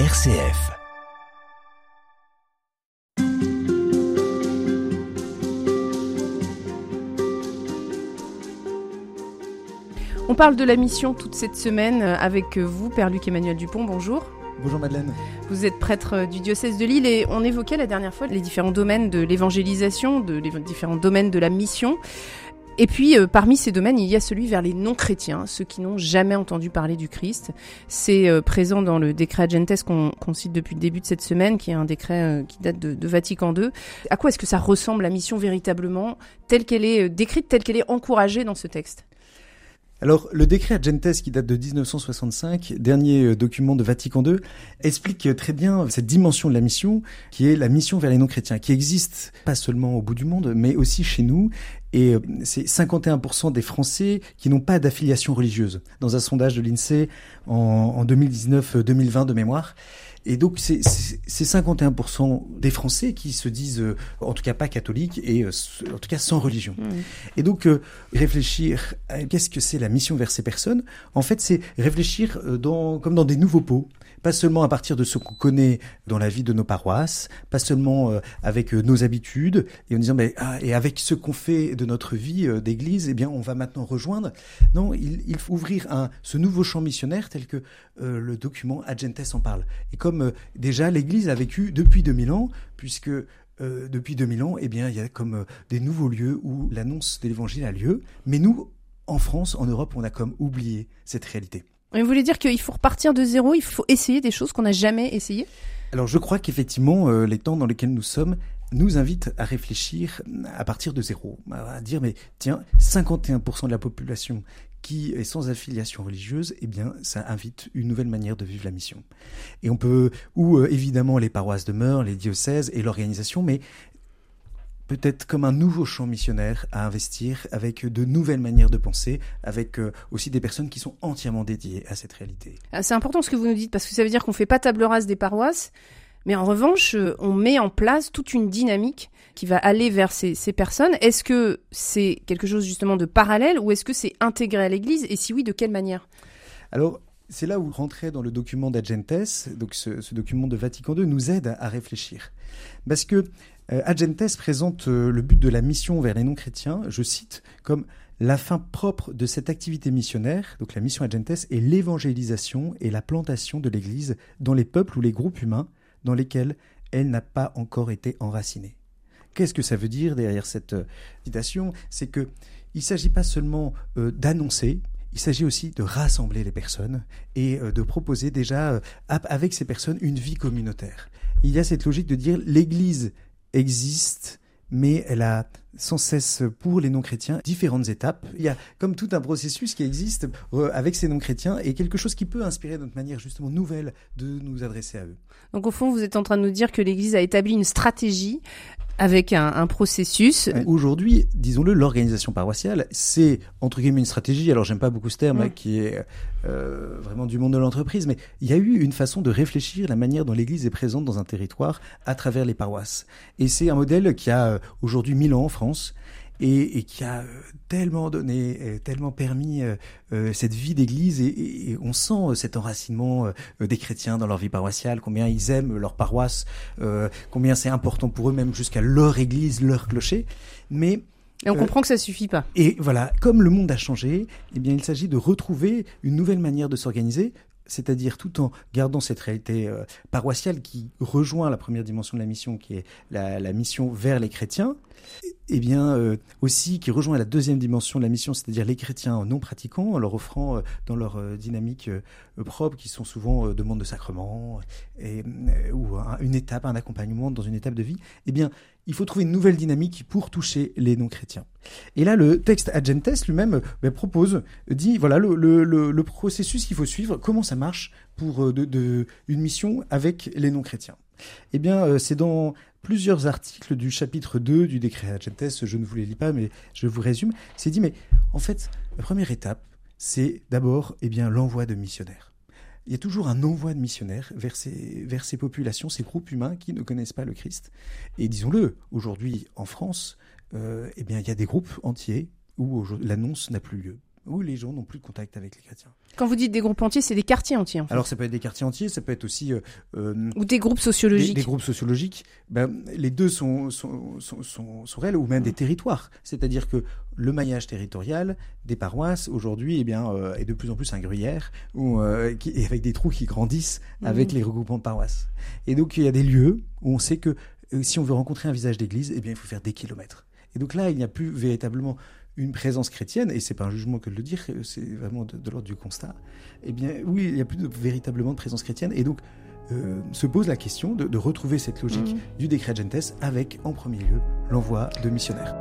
RCF. On parle de la mission toute cette semaine avec vous, Père Luc Emmanuel Dupont. Bonjour. Bonjour Madeleine. Vous êtes prêtre du diocèse de Lille et on évoquait la dernière fois les différents domaines de l'évangélisation, de les différents domaines de la mission. Et puis, euh, parmi ces domaines, il y a celui vers les non-chrétiens, ceux qui n'ont jamais entendu parler du Christ. C'est euh, présent dans le décret Agentes qu'on cite depuis le début de cette semaine, qui est un décret euh, qui date de, de, Vatican II. À quoi est-ce que ça ressemble la mission véritablement, telle qu'elle est décrite, telle qu'elle est encouragée dans ce texte? Alors, le décret Agentes, qui date de 1965, dernier document de Vatican II, explique très bien cette dimension de la mission, qui est la mission vers les non-chrétiens, qui existe pas seulement au bout du monde, mais aussi chez nous, et c'est 51% des Français qui n'ont pas d'affiliation religieuse, dans un sondage de l'INSEE en, en 2019-2020 de mémoire. Et donc, c'est 51% des Français qui se disent, euh, en tout cas pas catholiques, et euh, en tout cas sans religion. Mmh. Et donc, euh, réfléchir à qu'est-ce que c'est la mission vers ces personnes, en fait, c'est réfléchir dans, comme dans des nouveaux pots pas seulement à partir de ce qu'on connaît dans la vie de nos paroisses, pas seulement avec nos habitudes, et en disant, mais, ah, et avec ce qu'on fait de notre vie d'église, eh bien, on va maintenant rejoindre. Non, il, il faut ouvrir un, ce nouveau champ missionnaire tel que le document Agentes en parle. Et comme euh, déjà l'Église a vécu depuis 2000 ans, puisque euh, depuis 2000 ans, eh bien, il y a comme euh, des nouveaux lieux où l'annonce de l'Évangile a lieu. Mais nous, en France, en Europe, on a comme oublié cette réalité. Vous voulez dire qu'il faut repartir de zéro, il faut essayer des choses qu'on n'a jamais essayées Alors je crois qu'effectivement, les temps dans lesquels nous sommes nous invitent à réfléchir à partir de zéro, à dire mais tiens, 51% de la population qui est sans affiliation religieuse, eh bien, ça invite une nouvelle manière de vivre la mission. Et on peut, ou euh, évidemment les paroisses demeurent, les diocèses et l'organisation, mais peut-être comme un nouveau champ missionnaire à investir avec de nouvelles manières de penser, avec euh, aussi des personnes qui sont entièrement dédiées à cette réalité. Ah, c'est important ce que vous nous dites parce que ça veut dire qu'on fait pas table rase des paroisses, mais en revanche, euh, on met en place toute une dynamique qui va aller vers ces, ces personnes. Est-ce que c'est quelque chose justement de parallèle ou est-ce que c'est intégré à l'Église Et si oui, de quelle manière? Alors, c'est là où rentrer dans le document d'Agentes, donc ce, ce, document de Vatican II, nous aide à, à réfléchir. Parce que Agentes présente euh, le but de la mission vers les non-chrétiens, je cite, comme la fin propre de cette activité missionnaire, donc la mission Agentes, est l'évangélisation et la plantation de l'Église dans les peuples ou les groupes humains dans lesquels elle n'a pas encore été enracinée. Qu'est-ce que ça veut dire derrière cette euh, citation? C'est que il ne s'agit pas seulement euh, d'annoncer, il s'agit aussi de rassembler les personnes et euh, de proposer déjà euh, avec ces personnes une vie communautaire. Il y a cette logique de dire l'Église existe, mais elle a sans cesse pour les non-chrétiens différentes étapes. Il y a comme tout un processus qui existe euh, avec ces non-chrétiens et quelque chose qui peut inspirer notre manière justement nouvelle de nous adresser à eux. Donc au fond, vous êtes en train de nous dire que l'Église a établi une stratégie avec un, un processus. Aujourd'hui, disons-le, l'organisation paroissiale, c'est entre guillemets une stratégie. Alors j'aime pas beaucoup ce terme mmh. qui est euh, vraiment du monde de l'entreprise, mais il y a eu une façon de réfléchir la manière dont l'Église est présente dans un territoire à travers les paroisses. Et c'est un modèle qui a euh, aujourd'hui mille ans en France et, et, qui a euh, tellement donné, euh, tellement permis euh, cette vie d'église et, et, on sent cet enracinement des chrétiens dans leur vie paroissiale, combien ils aiment leur paroisse, combien c'est important pour eux même jusqu'à leur église, leur clocher. Mais et on comprend que ça suffit pas. Et voilà, comme le monde a changé, eh bien, il s'agit de retrouver une nouvelle manière de s'organiser, c'est-à-dire tout en gardant cette réalité euh, paroissiale qui rejoint la première dimension de la mission, qui est la, mission vers les chrétiens, et bien euh, aussi qui rejoint la deuxième dimension de la mission, c'est-à-dire les chrétiens non pratiquants, en leur offrant euh, dans leur dynamique propre, qui sont souvent demande de sacrement et, ou un, une étape, un accompagnement dans une étape de vie. Eh bien, il faut trouver une nouvelle dynamique pour toucher les non-chrétiens. Et là, le texte Agentes lui-même ben, propose, dit voilà le, le, le, processus qu'il faut suivre, comment ça marche pour de, de, une mission avec les non-chrétiens. Eh bien, c'est dans plusieurs articles du chapitre 2 du décret Agentes, je ne vous les lis pas, mais je vous résume. C'est dit, mais en fait, la première étape, c'est d'abord eh bien l'envoi de missionnaires. Il y a toujours un envoi de missionnaires vers ces, populations, ces groupes humains qui ne connaissent pas le Christ. Et disons-le, aujourd'hui en France, euh, eh bien, il y a des groupes entiers où l'annonce n'a plus lieu. Où les gens n'ont plus de contact avec les chrétiens. Quand vous dites des groupes entiers, c'est des quartiers entiers. En fait. Alors ça peut être des quartiers entiers, ça peut être aussi euh, euh, ou des groupes sociologiques. Des, des groupes sociologiques. Ben, les deux sont sont, sont, sont, sont réels, ou même des territoires. C'est-à-dire que le maillage territorial des paroisses aujourd'hui, eh bien, euh, est de plus en plus un gruyère, où, euh, qui, avec des trous qui grandissent avec les regroupements de paroisses. Et donc il y a des lieux où on sait que si on veut rencontrer un visage d'église, eh bien, il faut faire des kilomètres. Et donc là, il n'y a plus véritablement une présence chrétienne, et c'est pas un jugement que de le dire, c'est vraiment de, de l'ordre du constat. Eh bien, oui, il n'y a plus de, véritablement de présence chrétienne, et donc euh, se pose la question de, de retrouver cette logique Mhm. du décret Gentes avec, en premier lieu, l'envoi de missionnaires.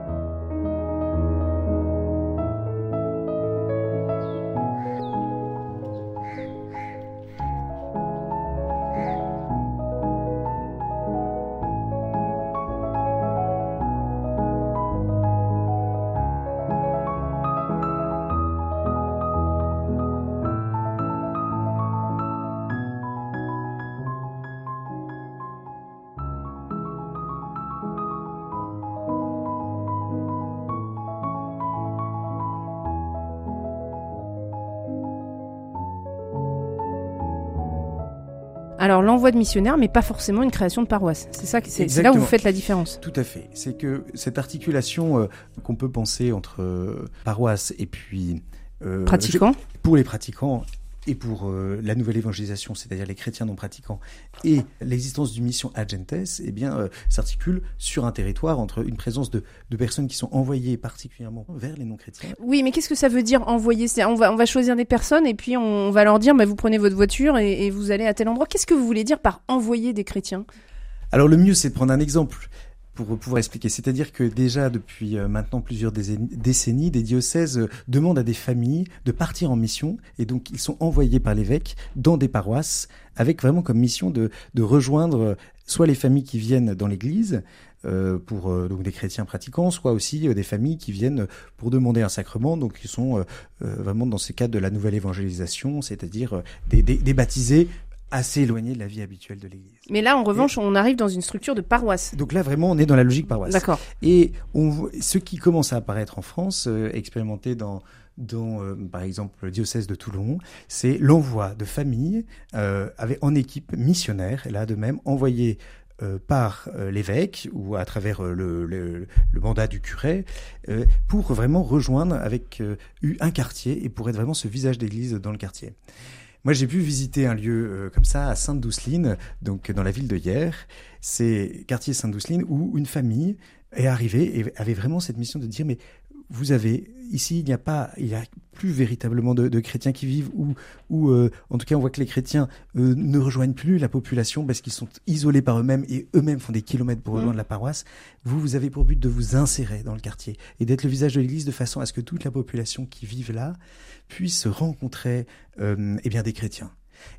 Alors l'envoi de missionnaires, mais pas forcément une création de paroisse. C'est ça, c'est là où vous faites la différence. Tout à fait. C'est que cette articulation euh, qu'on peut penser entre euh, paroisse et puis euh, Pratiquant. pour les pratiquants et pour euh, la nouvelle évangélisation, c'est-à-dire les chrétiens non pratiquants, et l'existence d'une mission agentes, eh bien, euh, s'articule sur un territoire entre une présence de, de personnes qui sont envoyées particulièrement vers les non-chrétiens. Oui, mais qu'est-ce que ça veut dire envoyer on va on va choisir des personnes et puis on, va leur dire bah, vous prenez votre voiture et, et vous allez à tel endroit. Qu'est-ce que vous voulez dire par envoyer des chrétiens? Alors le mieux, c'est de prendre un exemple pour pouvoir expliquer. C'est-à-dire que déjà depuis euh, maintenant plusieurs décennies, des diocèses euh, demandent à des familles de partir en mission et donc ils sont envoyés par l'évêque dans des paroisses avec vraiment comme mission de, de rejoindre euh, soit les familles qui viennent dans l'église pour donc des chrétiens pratiquants, soit aussi des familles qui viennent pour demander un sacrement, donc qui sont vraiment dans ce cadre de la nouvelle évangélisation, c'est-à-dire des, des, des baptisés assez éloignés de la vie habituelle de l'église. Mais là, en revanche, on arrive dans une structure de paroisse. Donc là, vraiment, on est dans la logique paroisse. D'accord. Et on, ce qui commence à apparaître en France, euh, expérimenté dans, dans euh, par exemple, le diocèse de Toulon, c'est l'envoi de familles euh, avec, en équipe missionnaire, et là de même envoyées euh, par euh, l'évêque ou à travers euh, le, le, le mandat du curé euh, pour vraiment rejoindre avec euh, un quartier et pour être vraiment ce visage d'église dans le quartier. Moi, j'ai pu visiter un lieu euh, comme ça à Sainte-Douceline, donc dans la ville de Hyères. C'est quartier Sainte-Douceline où une famille est arrivée et avait vraiment cette mission de dire mais vous avez ici il n'y a pas il y a plus véritablement de, de chrétiens qui vivent ou ou euh, en tout cas on voit que les chrétiens euh, ne rejoignent plus la population parce qu'ils sont isolés par eux-mêmes et eux-mêmes font des kilomètres pour rejoindre la paroisse. Vous vous avez pour but de vous insérer dans le quartier et d'être le visage de l'Église de façon à ce que toute la population qui vive là puisse rencontrer euh, eh bien des chrétiens.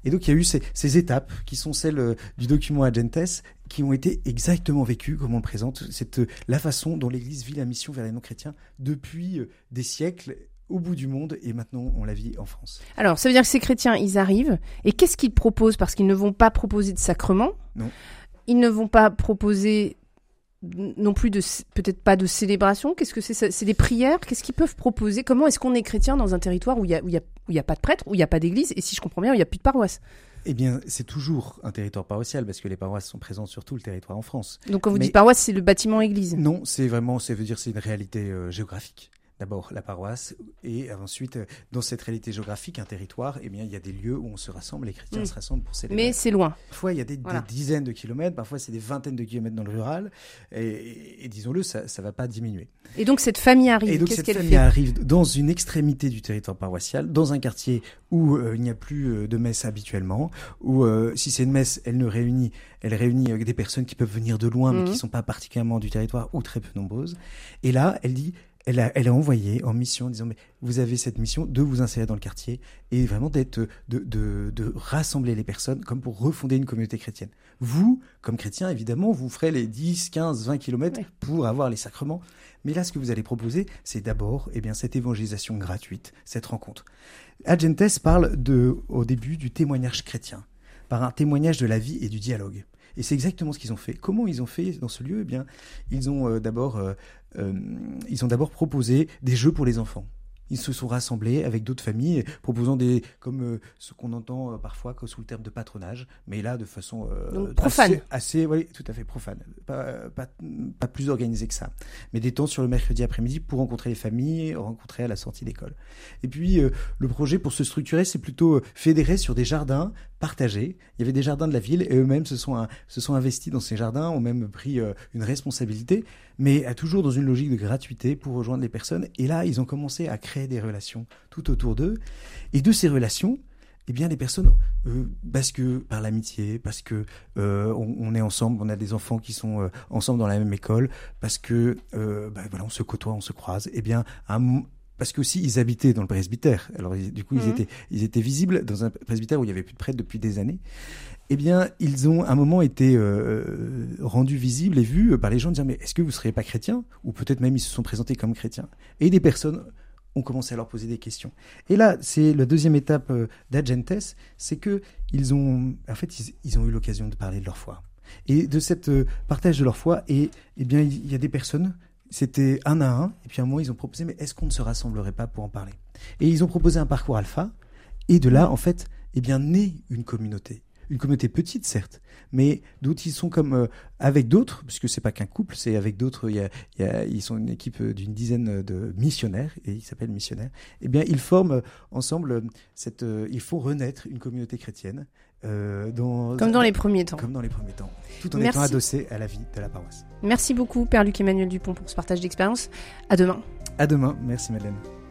Et donc il y a eu ces, ces étapes qui sont celles euh, du document Agentes qui ont été exactement vécues comme on le présente. C'est euh, la façon dont l'Église vit la mission vers les non-chrétiens depuis euh, des siècles au bout du monde et maintenant on la vit en France. Alors, ça veut dire que ces chrétiens, ils arrivent et qu'est-ce qu'ils proposent? Parce qu'ils ne vont pas proposer de sacrement. Non. Ils ne vont pas proposer non plus de peut-être pas de célébration. Qu'est-ce que c'est C'est des prières? Qu'est-ce qu'ils peuvent proposer? Comment est-ce qu'on est chrétien dans un territoire où il y a où il y a où il y a pas de prêtre, où il y a pas d'église et si je comprends bien, où il y a plus de paroisse. Eh bien, c'est toujours un territoire paroissial parce que les paroisses sont présentes sur tout le territoire en France. Donc quand vous Mais- dites paroisse, c'est le bâtiment église. Non, c'est vraiment, ça veut dire c'est une réalité euh, géographique. D'abord la paroisse et ensuite euh, dans cette réalité géographique, un territoire, eh bien il y a des lieux où on se rassemble, les chrétiens Mm. se rassemblent pour célébrer. Mais c'est loin. Parfois, il y a des, dizaines de kilomètres, parfois c'est des vingtaines de kilomètres dans le rural, et, disons-le, ça ne va pas diminuer. Et donc cette famille arrive. Et donc cette famille arrive dans une extrémité du territoire paroissial, dans un quartier où euh, il n'y a plus euh, de messe habituellement, où euh, si c'est une messe, elle ne réunit, elle réunit euh, des personnes qui peuvent venir de loin, mais qui sont pas particulièrement du territoire ou très peu nombreuses. Et là, elle dit, elle a, elle a envoyé en mission, en disant mais vous avez cette mission de vous insérer dans le quartier et vraiment d'être, de, de, de rassembler les personnes comme pour refonder une communauté chrétienne. Vous, comme chrétien, évidemment, vous ferez les 10, 15, 20 kilomètres Oui. pour avoir les sacrements. Mais là, ce que vous allez proposer, c'est d'abord eh bien, cette évangélisation gratuite, cette rencontre. Agentes parle de, au début du témoignage chrétien, par un témoignage de la vie et du dialogue. Et c'est exactement ce qu'ils ont fait. Comment ils ont fait dans ce lieu? Eh bien, ils ont euh, d'abord, euh, euh, ils ont d'abord proposé des jeux pour les enfants. ils se sont rassemblés avec d'autres familles, proposant des, comme ce qu'on entend parfois sous le terme de patronage, mais là de façon profane, assez, tout à fait profane, pas, pas, pas, plus organisé que ça, mais des temps sur le mercredi après-midi pour rencontrer les familles, rencontrer à la sortie d'école. Et puis le projet pour se structurer, c'est plutôt fédéré sur des jardins partagés. Il y avait des jardins de la ville et eux-mêmes se sont investis dans ces jardins, ont même pris une responsabilité, mais toujours dans une logique de gratuité pour rejoindre les personnes. Et là, ils ont commencé à créer des relations tout autour d'eux. Et de ces relations, eh bien, les personnes, euh, parce que par l'amitié, parce que euh, on, est ensemble, on a des enfants qui sont euh, ensemble dans la même école, parce que bah, voilà, on se côtoie, on se croise. Eh bien, parce qu'aussi ils habitaient dans le presbytère. Alors du coup, ils étaient ils étaient visibles dans un presbytère où il y avait plus de prêtre depuis des années. Eh bien, ils ont à un moment été rendus visibles et vus par les gens disant mais est-ce que vous seriez pas chrétien Ou peut-être même ils se sont présentés comme chrétiens. Et des personnes ont commencé à leur poser des questions. Et là, c'est la deuxième étape euh, d'Agentes, c'est que ils ont, en fait, ils, ont eu l'occasion de parler de leur foi. Et de cette euh, partage de leur foi, et eh bien, il y a des personnes, c'était un à un, et puis un moment, ils ont proposé, mais est-ce qu'on ne se rassemblerait pas pour en parler? Et ils ont proposé un parcours alpha, et de là, en fait, eh bien, naît une communauté une communauté petite certes, mais d'autres ils sont comme euh, avec d'autres, puisque c'est pas qu'un couple, c'est avec d'autres. Il y a, il y a, ils sont une équipe euh, d'une dizaine de missionnaires et ils s'appellent missionnaires. Eh bien, ils forment euh, ensemble cette. il faut renaître une communauté chrétienne. dans, comme dans les premiers temps. Comme dans les premiers temps, tout en étant adossé à la vie de la paroisse. Merci beaucoup, Père Luc Emmanuel Dupont, pour ce partage d'expérience. À demain. À demain. Merci, Madeleine.